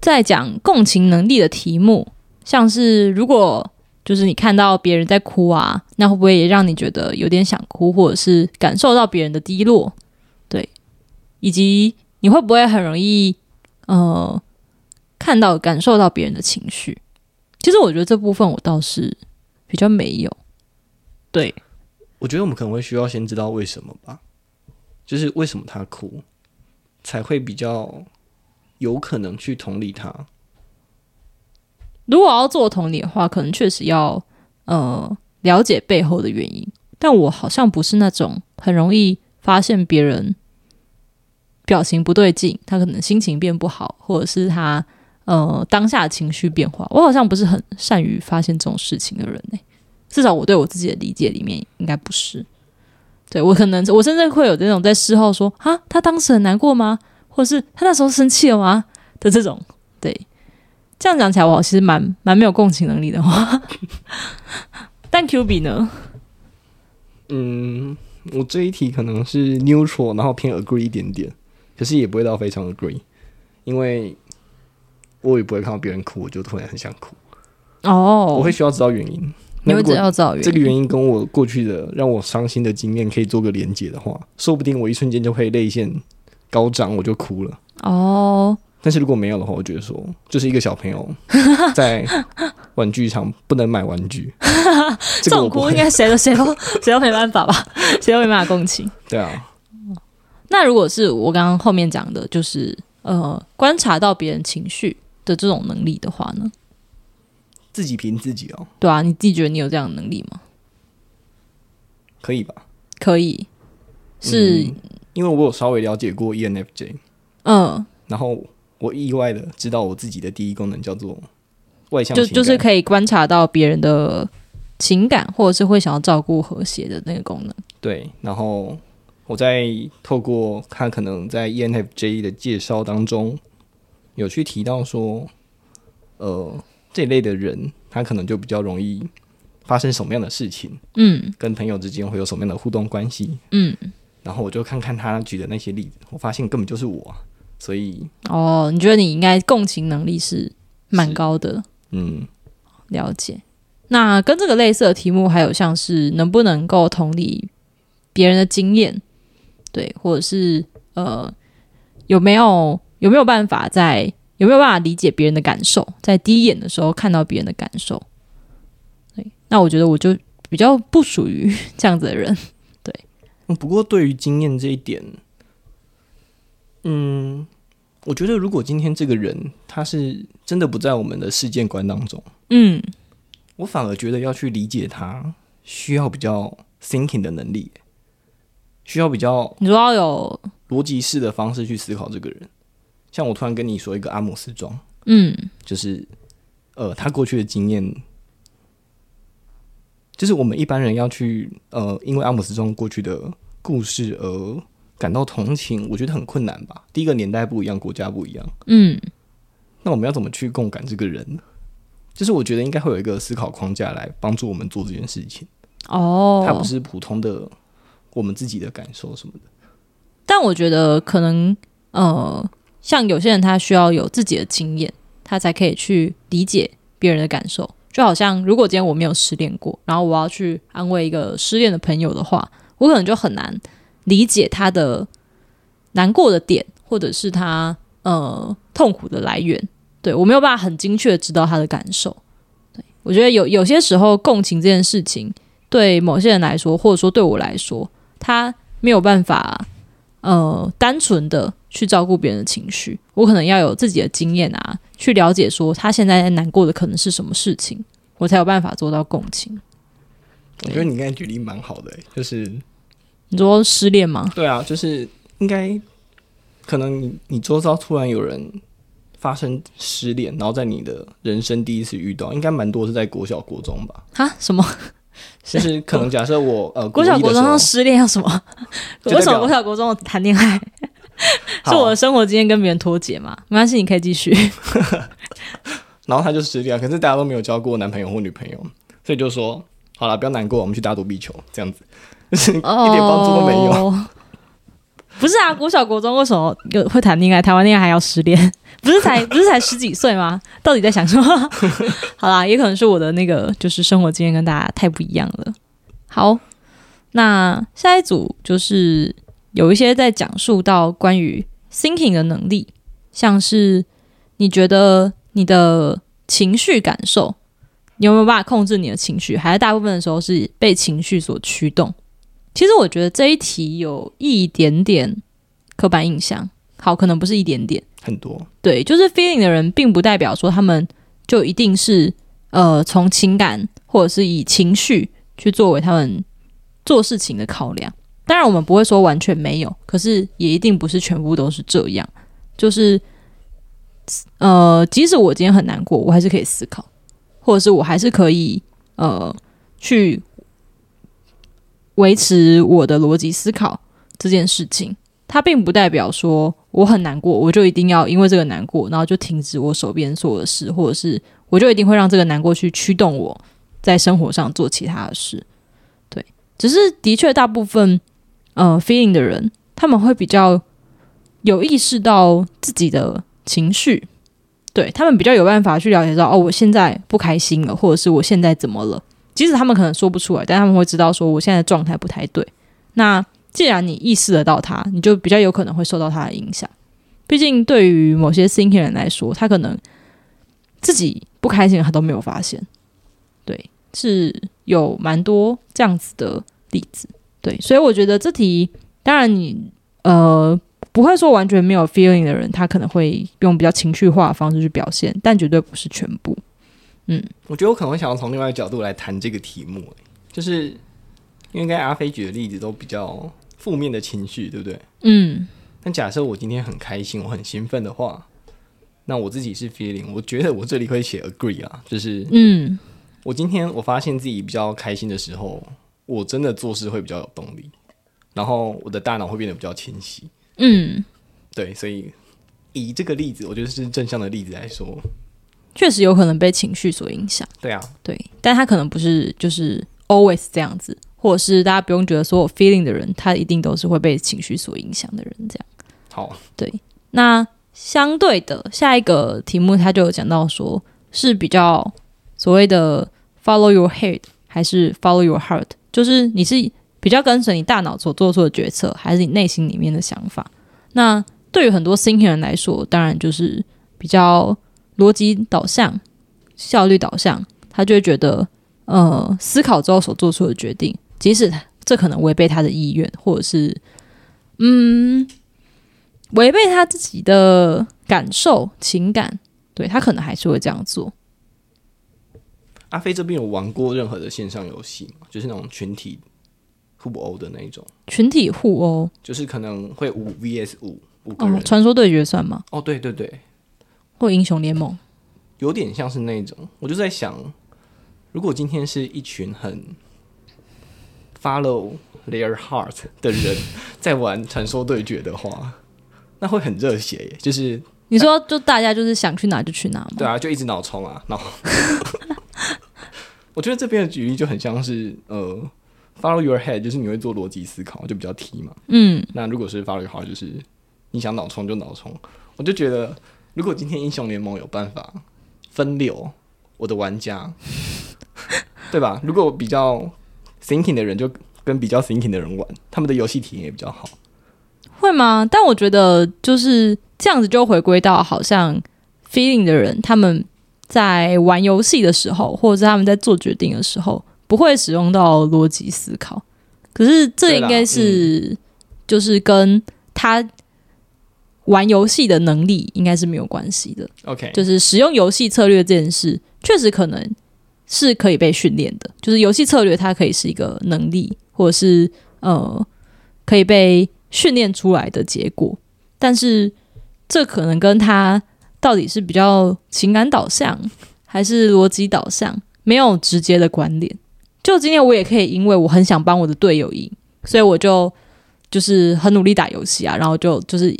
在讲共情能力的题目，像是如果就是你看到别人在哭啊，那会不会也让你觉得有点想哭，或者是感受到别人的低落？对，以及你会不会很容易呃看到、感受到别人的情绪？其实我觉得这部分我倒是比较没有。对，我觉得我们可能会需要先知道为什么吧，就是为什么他哭，才会比较有可能去同理他。如果要做同理的话，可能确实要呃了解背后的原因。但我好像不是那种很容易发现别人表情不对劲，他可能心情变不好，或者是他呃当下的情绪变化。我好像不是很善于发现这种事情的人呢、至少我对我自己的理解里面应该不是。对我可能我甚至会有那种在事后说啊，他当时很难过吗？或者是他那时候生气了吗？的这种对。这样讲起来，我其实蛮蛮没有共情能力的话。(laughs) 但 Q B 呢？嗯，我这一题可能是 neutral，然后偏 agree 一点点，可是也不会到非常 agree，因为我也不会看到别人哭，我就突然很想哭。哦，我会需要知道原因。那如果你会只要找原这个原因跟我过去的让我伤心的经验可以做个连接的话，说不定我一瞬间就会泪腺高涨，我就哭了。哦，但是如果没有的话，我觉得说就是一个小朋友 (laughs) 在玩具厂不能买玩具，(laughs) 这种。哭应该谁都谁都 (laughs) 谁都没办法吧，谁都没办法共情。对啊，那如果是我刚刚后面讲的，就是呃观察到别人情绪的这种能力的话呢？自己凭自己哦，对啊，你自己觉得你有这样的能力吗？可以吧？可以，是嗯因为我有稍微了解过 E ENFJ，嗯，然后我意外的知道我自己的第一功能叫做外向就，就是可以观察到别人的情感，或者是会想要照顾和谐的那个功能。对，然后我在透过他可能在 E ENFJ 的介绍当中，有去提到说，呃，这一类的人他可能就比较容易发生什么样的事情，嗯跟朋友之间会有什么样的互动关系。嗯，然后我就看看他举的那些例子，我发现根本就是我啊，所以哦，你觉得你应该共情能力是蛮高的？嗯，了解。那跟这个类似的题目，还有像是能不能够同理别人的经验，对，或者是呃有没有有没有办法在有没有办法理解别人的感受，在第一眼的时候看到别人的感受。对，那我觉得我就比较不属于这样子的人。嗯不过对于经验这一点，嗯，我觉得如果今天这个人他是真的不在我们的事件观当中，嗯，我反而觉得要去理解他，需要比较 thinking 的能力，需要比较你说要有逻辑式的方式去思考这个人。像我突然跟你说一个阿姆斯壮，嗯就是呃，他过去的经验，就是我们一般人要去呃，因为阿姆斯壮过去的故事而感到同情，我觉得很困难吧。第一个年代不一样，国家不一样，嗯那我们要怎么去共感这个人呢？就是我觉得应该会有一个思考框架来帮助我们做这件事情，哦，它不是普通的我们自己的感受什么的。但我觉得可能呃，像有些人他需要有自己的经验，他才可以去理解别人的感受。就好像如果今天我没有失恋过，然后我要去安慰一个失恋的朋友的话，我可能就很难理解他的难过的点，或者是他呃痛苦的来源。对我没有办法很精确的知道他的感受。对我觉得有有些时候共情这件事情，对某些人来说，或者说对我来说，他没有办法呃单纯的去照顾别人的情绪，我可能要有自己的经验啊，去了解说他现在难过的可能是什么事情，我才有办法做到共情。我觉得你刚才举例蛮好的、欸，就是你说失恋吗？对啊，就是应该可能你你周遭突然有人发生失恋，然后在你的人生第一次遇到，应该蛮多是在国小国中吧。哈？什么？(laughs) 就是可能假设我呃 (laughs) 国小国中要失恋要什么？为什么国小国中谈恋爱 (laughs) 是我的生活经验跟别人脱节嘛？没关系，你可以继续。然后他就失恋，可是大家都没有交过男朋友或女朋友，所以就说好了，不要难过，我们去打躲避球，这样子，就是一点帮助都没有。哦不是啊，国小国中为什么有会谈恋爱？谈完恋爱还要失恋？(laughs) 不是才不是才十几岁吗？到底在想什么？(laughs) 好啦，也可能是我的那个就是生活经验跟大家太不一样了。好，那下一组就是有一些在讲述到关于 thinking 的能力，像是你觉得你的情绪感受，你有没有办法控制你的情绪？还是大部分的时候是被情绪所驱动？其实我觉得这一题有一点点刻板印象，好，可能不是一点点，很多，对，就是 feeling 的人，并不代表说他们就一定是呃从情感或者是以情绪去作为他们做事情的考量。当然，我们不会说完全没有，可是也一定不是全部都是这样。就是呃，即使我今天很难过，我还是可以思考，或者是我还是可以呃去维持我的逻辑思考这件事情。它并不代表说我很难过，我就一定要因为这个难过，然后就停止我手边做的事，或者是我就一定会让这个难过去驱动我在生活上做其他的事。对，只是的确大部分呃 feeling 的人，他们会比较有意识到自己的情绪，对他们比较有办法去了解到哦，我现在不开心了，或者是我现在怎么了。即使他们可能说不出来，但他们会知道说我现在的状态不太对。那既然你意识得到它，你就比较有可能会受到它的影响。毕竟对于某些 thinking 人来说，他可能自己不开心，他都没有发现。对，是有蛮多这样子的例子。对，所以我觉得这题，当然你呃不会说完全没有 feeling 的人，他可能会用比较情绪化的方式去表现，但绝对不是全部。嗯，我觉得我可能会想要从另外一个角度来谈这个题目、欸就是因为刚才阿飞举的例子都比较负面的情绪，对不对？嗯但假设我今天很开心，我很兴奋的话，那我自己是 feeling，我觉得我这里会写 agree 啊，就是嗯我今天我发现自己比较开心的时候，我真的做事会比较有动力，然后我的大脑会变得比较清晰。嗯，对，所以以这个例子，我觉得是正向的例子来说，确实有可能被情绪所影响。对啊，对，但他可能不是就是 always 这样子，或者是大家不用觉得所有 feeling 的人，他一定都是会被情绪所影响的人，这样。好，对那相对的，下一个题目他就有讲到说，是比较所谓的 follow your head 还是 follow your heart，就是你是比较跟随你大脑所做出的决策，还是你内心里面的想法？那对于很多 thinking 人来说，当然就是比较逻辑导向、效率导向，他就会觉得，呃，思考之后所做出的决定，即使这可能违背他的意愿，或者是，嗯，违背他自己的感受、情感，对他可能还是会这样做。阿飞这边有玩过任何的线上游戏吗？就是那种群体互殴的那一种，群体互殴，就是可能会五 VS 五五个人。哦，传说对决算吗？哦，对对对，或英雄联盟？有点像是那种。我就在想，如果今天是一群很 follow their heart 的人 (laughs) 在玩传说对决的话，那会很热血耶。就是你说，就大家就是想去哪就去哪吗？对啊，就一直脑冲啊，脑。(laughs) 我觉得这边的举例就很像是呃，follow your head，就是你会做逻辑思考，就比较 T 嘛。嗯，那如果是 follow your heart，就是你想脑冲就脑冲。我就觉得，如果今天英雄联盟有办法分流我的玩家，(laughs) 对吧？如果比较 thinking 的人就跟比较 thinking 的人玩，他们的游戏体验也比较好。会吗？但我觉得就是这样子，就回归到好像 feeling 的人，他们。在玩游戏的时候，或者是他们在做决定的时候，不会使用到逻辑思考。可是这应该是就是跟他玩游戏的能力应该是没有关系的。OK，就是使用游戏策略这件事，确实可能是可以被训练的。就是游戏策略，它可以是一个能力，或者是呃可以被训练出来的结果。但是这可能跟他。到底是比较情感导向还是逻辑导向？没有直接的关联。就今天我也可以，因为我很想帮我的队友赢，所以我就就是很努力打游戏啊，然后就就是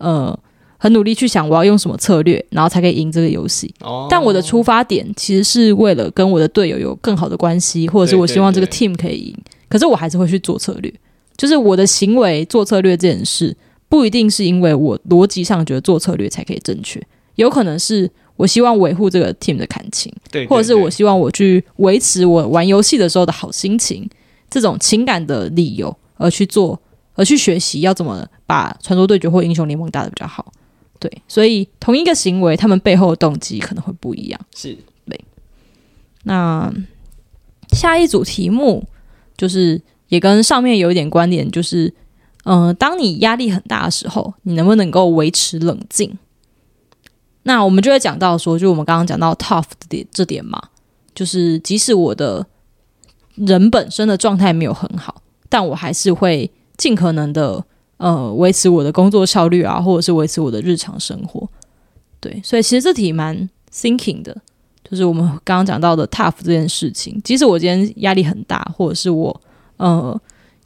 呃很努力去想我要用什么策略，然后才可以赢这个游戏。但我的出发点其实是为了跟我的队友有更好的关系，或者是我希望这个 team 可以赢。可是我还是会去做策略，就是我的行为做策略这件事，不一定是因为我逻辑上觉得做策略才可以正确。有可能是我希望维护这个 team 的感情，对，或者是我希望我去维持我玩游戏的时候的好心情，这种情感的理由而去做，而去学习要怎么把传说对决或英雄联盟打的比较好。对，所以同一个行为，他们背后的动机可能会不一样。是，对。那下一组题目就是也跟上面有一点关联，就是，嗯，当你压力很大的时候，你能不能够维持冷静？那我们就会讲到说，就我们刚刚讲到 tough 的点这点嘛，就是即使我的人本身的状态没有很好，但我还是会尽可能的呃维持我的工作效率啊，或者是维持我的日常生活。对，所以其实这题蛮 thinking 的，就是我们刚刚讲到的 tough 这件事情，即使我今天压力很大，或者是我呃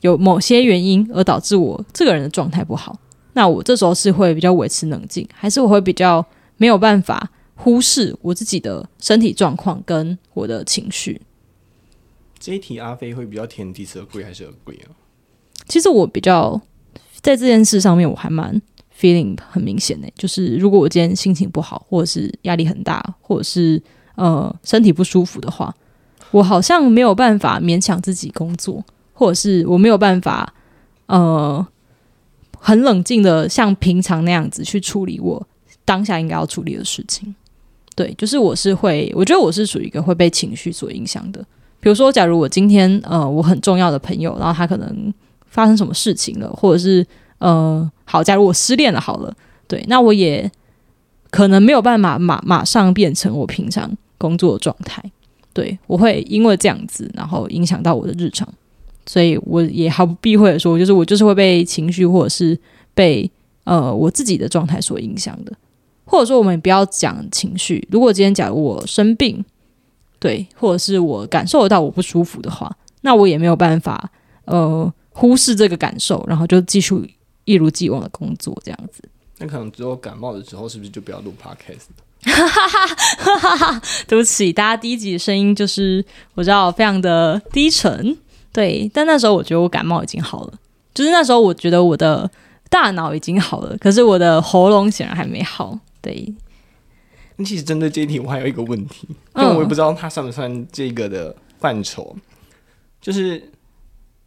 有某些原因而导致我这个人的状态不好，那我这时候是会比较维持冷静，还是我会比较。没有办法忽视我自己的身体状况跟我的情绪。这一题阿飞会比较填 disagree 还是 agree 啊？其实我比较在这件事上面我还蛮 feeling 很明显的，就是如果我今天心情不好，或者是压力很大，或者是呃身体不舒服的话，我好像没有办法勉强自己工作，或者是我没有办法呃很冷静的像平常那样子去处理我。当下应该要处理的事情，对，就是我是会，我觉得我是属于一个会被情绪所影响的。比如说，假如我今天呃，我很重要的朋友，然后他可能发生什么事情了，或者是呃，好，假如我失恋了，好了，对，那我也可能没有办法马马上变成我平常工作的状态，对我会因为这样子，然后影响到我的日常，所以我也毫不避讳的说，就是我就是会被情绪或者是被呃我自己的状态所影响的。或者说，我们不要讲情绪。如果今天假如我生病，对，或者是我感受得到我不舒服的话，那我也没有办法呃忽视这个感受，然后就继续一如既往的工作这样子。那可能只有感冒的时候，是不是就不要录 podcast？哈哈哈哈哈！对不起，大家第一集的声音就是我知道非常的低沉，对，但那时候我觉得我感冒已经好了，就是那时候我觉得我的大脑已经好了，可是我的喉咙显然还没好。对，那其实针对这一题，我还有一个问题，因为我也不知道它算不算这个的范畴。就是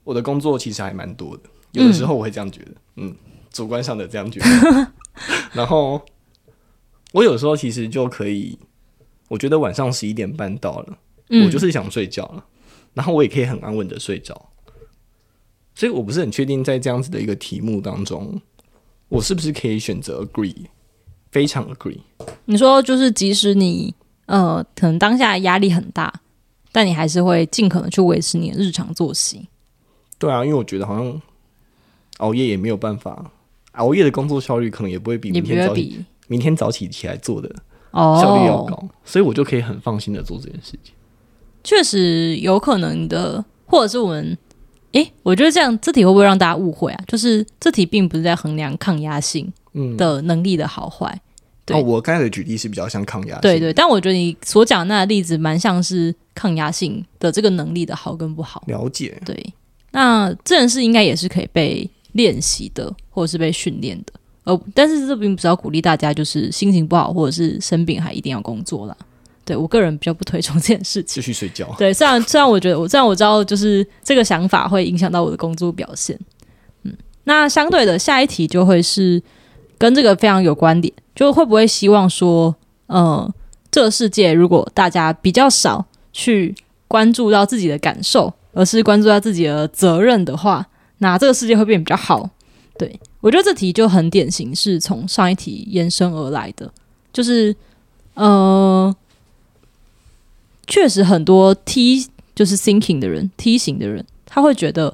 我的工作其实还蛮多的，有的时候我会这样觉得，嗯，主观上的这样觉得。(laughs) 然后我有时候其实就可以，我觉得晚上十一点半到了，嗯我就是想睡觉了，然后我也可以很安稳的睡着。所以我不是很确定，在这样子的一个题目当中，我是不是可以选择 agree，非常 agree。你说就是即使你呃可能当下压力很大，但你还是会尽可能去维持你的日常作息。对啊，因为我觉得好像熬夜也没有办法，熬夜的工作效率可能也不会比明天早起明天早起起来做的哦效率要高，所以我就可以很放心的做这件事情。确实有可能的，或者是我们，诶，我觉得这样这题会不会让大家误会啊？就是这题并不是在衡量抗压性嗯，的能力的好坏，对哦，我刚才的举例是比较像抗压性，对对。但我觉得你所讲的那个例子蛮像是抗压性的这个能力的好跟不好。了解。对，那这件事应该也是可以被练习的，或者是被训练的。呃，但是这并不是要鼓励大家就是心情不好或者是生病还一定要工作啦。对我个人比较不推崇这件事情就。去睡觉。对，虽然虽然我觉得我虽然我知道，就是这个想法会影响到我的工作表现。嗯，那相对的下一题就会是跟这个非常有关联，就会不会希望说，呃，这个世界如果大家比较少去关注到自己的感受，而是关注到自己的责任的话，那这个世界会变比较好。对我觉得这题就很典型，是从上一题延伸而来的，就是呃。确实很多 T 就是 thinking 的人，T 型的人，他会觉得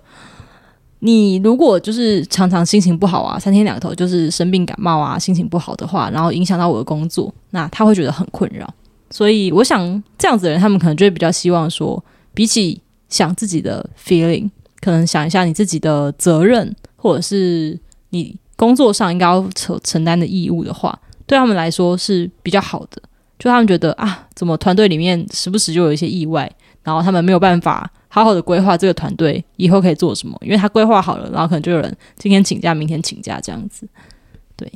你如果就是常常心情不好啊，三天两头就是生病感冒啊，心情不好的话，然后影响到我的工作，那他会觉得很困扰。所以我想这样子的人，他们可能就会比较希望说，比起想自己的 feeling，可能想一下你自己的责任，或者是你工作上应该要承承担的义务的话，对他们来说是比较好的。就他们觉得啊，怎么团队里面时不时就有一些意外，然后他们没有办法好好的规划这个团队以后可以做什么，因为他规划好了，然后可能就有人今天请假，明天请假这样子。对，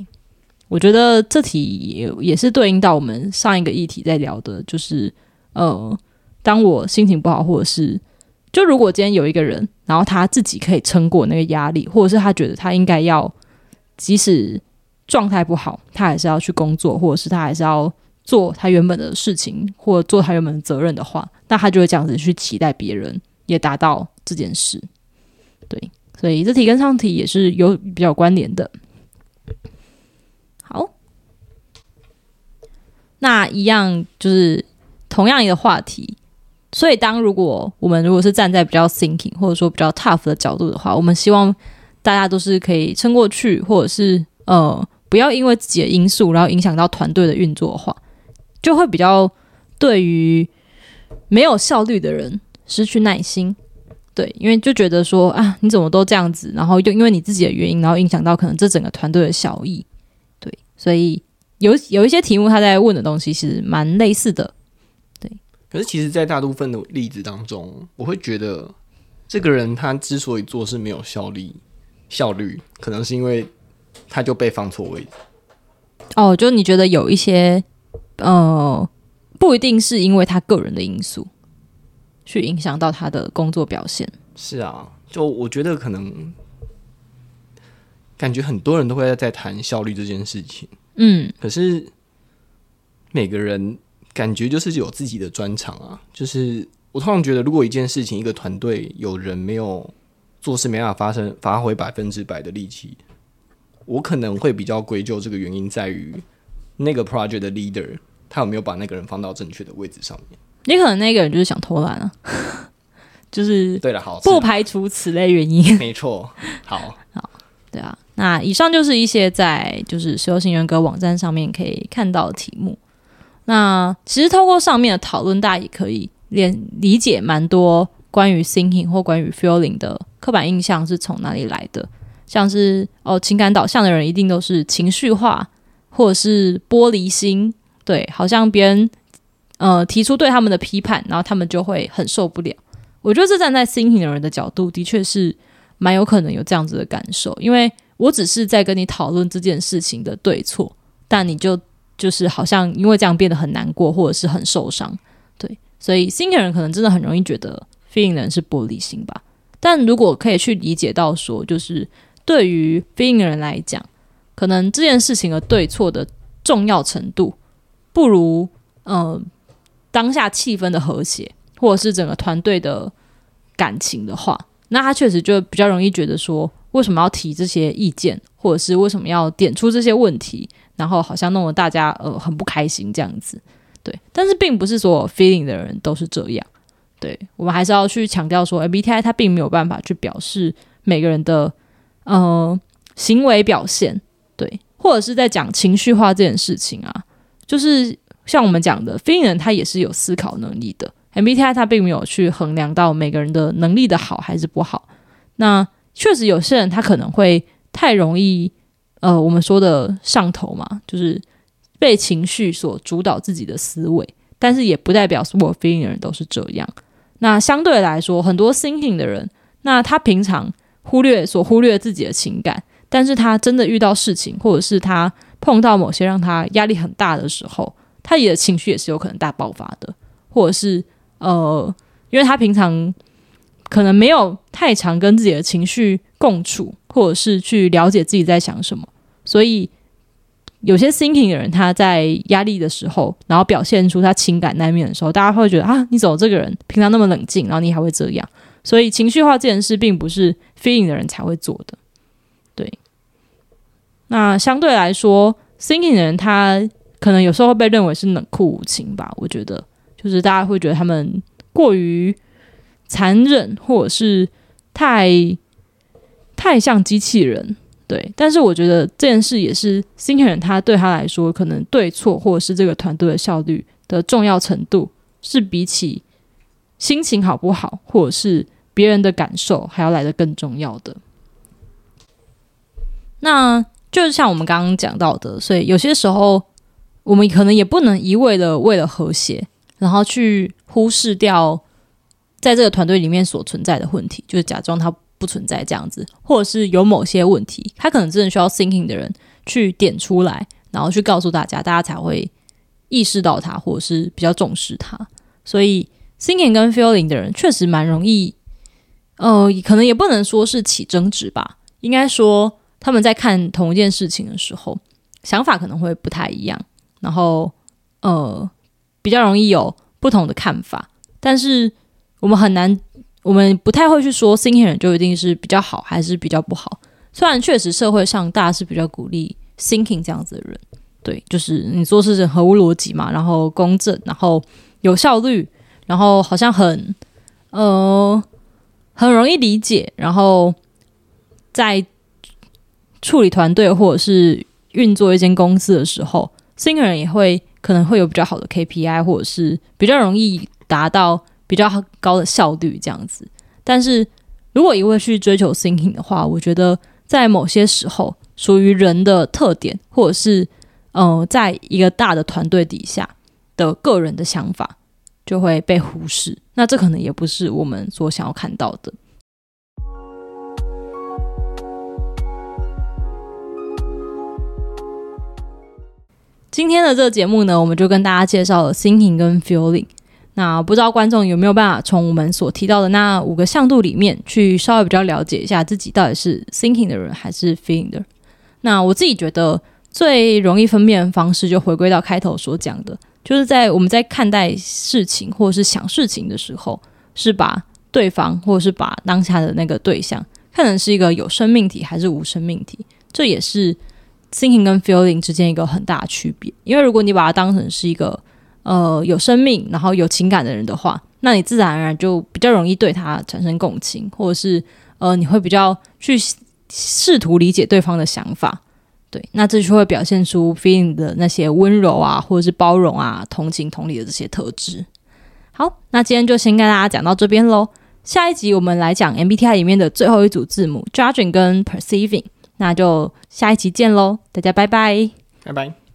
我觉得这题也也是对应到我们上一个议题在聊的，就是呃，当我心情不好，或者是就如果今天有一个人，然后他自己可以撑过那个压力，或者是他觉得他应该要，即使状态不好，他还是要去工作，或者是他还是要。做他原本的事情，或做他原本的责任的话，那他就会这样子去期待别人也达到这件事。对，所以这题跟上题也是有比较关联的。好，那一样就是同样一个话题。所以，当如果我们如果是站在比较 thinking 或者说比较 tough 的角度的话，我们希望大家都是可以撑过去，或者是呃，不要因为自己的因素，然后影响到团队的运作的话。就会比较对于没有效率的人失去耐心，对，因为就觉得说啊，你怎么都这样子，然后又因为你自己的原因，然后影响到可能这整个团队的效益，对，所以有有一些题目他在问的东西是蛮类似的，可是其实，在大部分的例子当中，我会觉得这个人他之所以做事没有效率，效率可能是因为他就被放错位置。哦，就你觉得有一些。呃，不一定是因为他个人的因素去影响到他的工作表现。是啊，就我觉得可能感觉很多人都会在谈效率这件事情。嗯，可是每个人感觉就是有自己的专长啊。就是我通常觉得，如果一件事情一个团队有人没有做事没办法发生发挥百分之百的力气，我可能会比较归咎这个原因在于那个 project 的 leader。他有没有把那个人放到正确的位置上面？也可能那个人就是想偷懒啊，(laughs) 就是对了，好，不排除此类原因。(laughs) 没错，好，好，对啊。那以上就是一些在就是石油型人格网站上面可以看到的题目。那其实透过上面的讨论，大家也可以连理解蛮多关于 thinking 或关于 feeling 的刻板印象是从哪里来的。像是哦，情感导向的人一定都是情绪化，或者是玻璃心。对，好像别人呃提出对他们的批判，然后他们就会很受不了。我觉得这站在 thinking 的人的角度，的确是蛮有可能有这样子的感受，因为我只是在跟你讨论这件事情的对错，但你就就是好像因为这样变得很难过，或者是很受伤。对，所以 thinking 人可能真的很容易觉得 feeling 人是玻璃心吧。但如果可以去理解到说，就是对于 feeling 人来讲，可能这件事情的对错的重要程度不如呃当下气氛的和谐，或者是整个团队的感情的话，那他确实就比较容易觉得说，为什么要提这些意见，或者是为什么要点出这些问题，然后好像弄得大家呃很不开心这样子。对，但是并不是所有 feeling 的人都是这样。对我们还是要去强调说，MBTI 它并没有办法去表示每个人的呃行为表现，对，或者是在讲情绪化这件事情啊，就是像我们讲的，feeling 人他也是有思考能力的，MBTI 它并没有去衡量到每个人的能力的好还是不好。那确实有些人他可能会太容易呃我们说的上头嘛，就是被情绪所主导自己的思维，但是也不代表所有 feeling 的人都是这样。那相对来说，很多 thinking 的人，那他平常忽略所忽略自己的情感，但是他真的遇到事情，或者是他碰到某些让他压力很大的时候，他也的情绪也是有可能大爆发的，或者是呃，因为他平常可能没有太常跟自己的情绪共处，或者是去了解自己在想什么，所以。有些 thinking 的人，他在压力的时候，然后表现出他情感那一面的时候，大家会觉得啊，你怎么这个人平常那么冷静，然后你还会这样？所以情绪化这件事，并不是 feeling 的人才会做的。对。那相对来说，thinking 的人，他可能有时候会被认为是冷酷无情吧？我觉得，就是大家会觉得他们过于残忍，或者是太太像机器人。对，但是我觉得这件事也是 thinking 人，他对他来说，可能对错或者是这个团队的效率的重要程度，是比起心情好不好，或者是别人的感受，还要来的更重要的。那就是像我们刚刚讲到的，所以有些时候我们可能也不能一味的为了和谐，然后去忽视掉在这个团队里面所存在的问题，就是假装他。不存在这样子，或者是有某些问题，他可能真的需要 thinking 的人去点出来，然后去告诉大家，大家才会意识到他，或者是比较重视他。所以 thinking 跟 feeling 的人确实蛮容易，呃，可能也不能说是起争执吧，应该说他们在看同一件事情的时候，想法可能会不太一样，然后呃，比较容易有不同的看法，但是我们很难。我们不太会去说 thinking 人就一定是比较好还是比较不好。虽然确实社会上大家是比较鼓励 thinking 这样子的人，对，就是你做事情合乎逻辑嘛，然后公正，然后有效率，然后好像很呃很容易理解，然后在处理团队或者是运作一间公司的时候，thinking 人也会可能会有比较好的 KPI，或者是比较容易达到。比较高的效率这样子，但是如果一味去追求 thinking 的话，我觉得在某些时候，属于人的特点，或者是呃，在一个大的团队底下的个人的想法，就会被忽视。那这可能也不是我们所想要看到的。今天的这个节目呢，我们就跟大家介绍了 thinking 跟 feeling。那不知道观众有没有办法从我们所提到的那五个向度里面去稍微比较了解一下自己到底是 thinking 的人还是 feeling 的人？那我自己觉得最容易分辨的方式就回归到开头所讲的，就是在我们在看待事情或者是想事情的时候，是把对方或者是把当下的那个对象看成是一个有生命体还是无生命体，这也是 thinking 跟 feeling 之间一个很大的区别。因为如果你把它当成是一个呃，有生命，然后有情感的人的话，那你自然而然就比较容易对他产生共情，或者是呃，你会比较去试图理解对方的想法，对，那这就会表现出 feeling 的那些温柔啊，或者是包容啊、同情、同理的这些特质。好，那今天就先跟大家讲到这边喽。下一集我们来讲 MBTI 里面的最后一组字母 Judging 跟 Perceiving，那就下一集见喽，大家拜拜，拜拜。